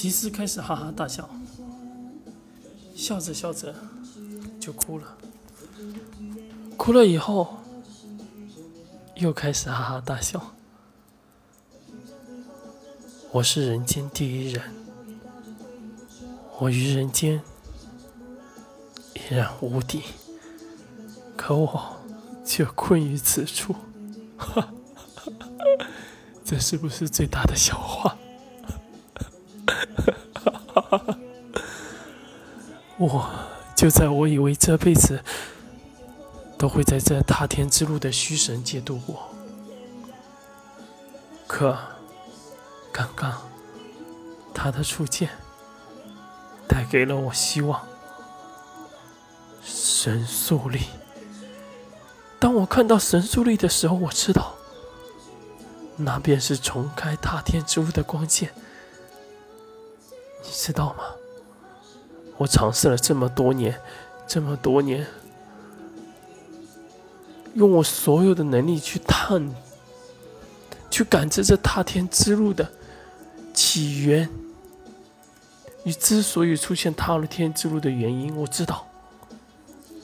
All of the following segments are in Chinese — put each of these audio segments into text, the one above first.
吉斯开始哈哈大笑，笑着笑着就哭了，哭了以后又开始哈哈大笑。我是人间第一人，我于人间依然无敌，可我却困于此处。哈，这是不是最大的笑话？我就在我以为这辈子都会在这踏天之路的虚神界度过，可刚刚他的出现带给了我希望。神速力，当我看到神速力的时候，我知道那便是重开踏天之路的光剑。你知道吗？我尝试了这么多年，这么多年，用我所有的能力去探、去感知这踏天之路的起源你之所以出现踏入天之路的原因。我知道，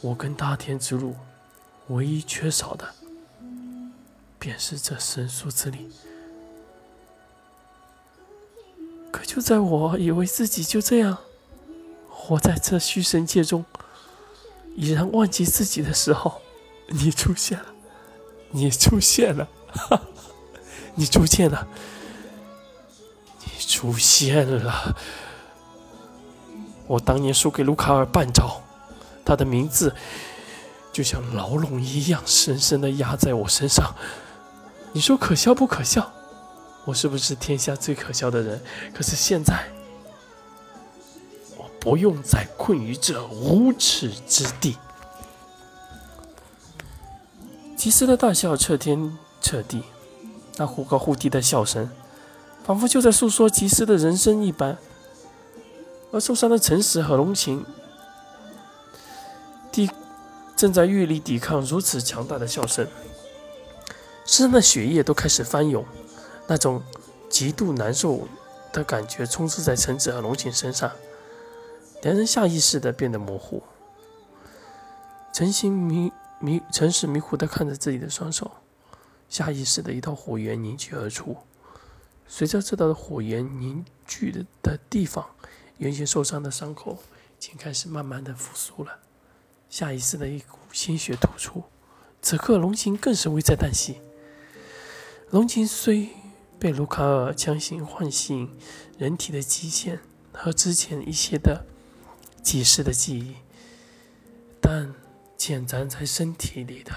我跟大天之路唯一缺少的，便是这神速之力。可就在我以为自己就这样活在这虚神界中，已然忘记自己的时候，你出现了，你出现了，哈，你出现了，你出现了。我当年输给卢卡尔半招，他的名字就像牢笼一样，深深的压在我身上。你说可笑不可笑？我是不是天下最可笑的人？可是现在，不用再困于这无耻之地。吉斯的大笑彻天彻地，那忽高忽低的笑声，仿佛就在诉说吉斯的人生一般。而受伤的诚实和龙琴，抵正在愈力抵抗如此强大的笑声，身上的血液都开始翻涌。那种极度难受的感觉充斥在橙子和龙井身上，两人下意识的变得模糊。陈心迷迷，陈氏迷糊的看着自己的双手，下意识的一道火焰凝聚而出。随着这道火焰凝聚的的地方，原先受伤的伤口已经开始慢慢的复苏了。下意识的一股鲜血吐出，此刻龙琴更是危在旦夕。龙琴虽。被卢卡尔强行唤醒人体的极限和之前一些的几世的记忆，但潜藏在身体里的